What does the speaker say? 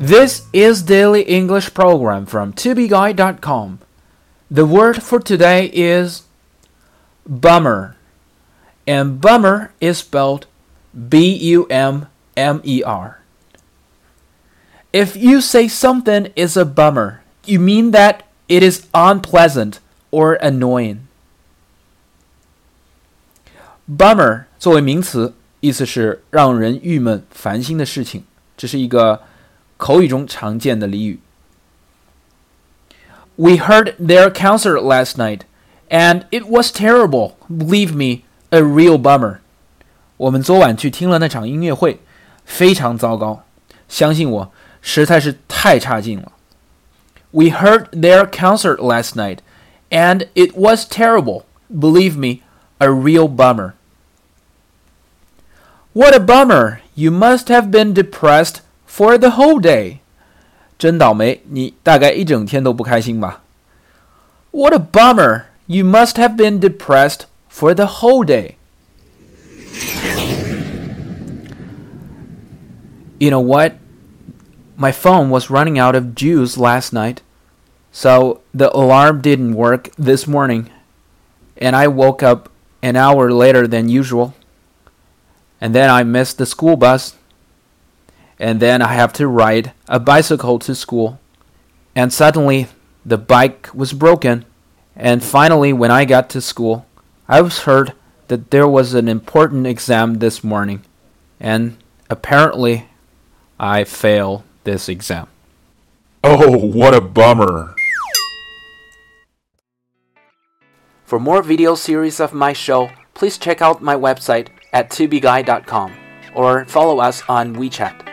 This is Daily English Program from tobeguide.com. The word for today is bummer. And bummer is spelled B U M M E R. If you say something is a bummer, you mean that it is unpleasant or annoying. Bummer 作为名词，意思是让人郁闷、烦心的事情。这是一个 口语中常见的俚语。We heard their concert last night, and it was terrible. Believe me, a real bummer. 我们昨晚去听了那场音乐会，非常糟糕。相信我，实在是太差劲了。We heard their concert last night, and it was terrible. Believe me, a real bummer. What a bummer! You must have been depressed for the whole day. 真倒霉，你大概一整天都不开心吧？What a bummer! You must have been depressed for the whole day. You know what? My phone was running out of juice last night, so the alarm didn't work this morning, and I woke up an hour later than usual. And then I missed the school bus and then I have to ride a bicycle to school. And suddenly the bike was broken. And finally, when I got to school, I was heard that there was an important exam this morning. And apparently, I failed this exam. Oh, what a bummer. For more video series of my show, please check out my website at tubeguy.com or follow us on WeChat.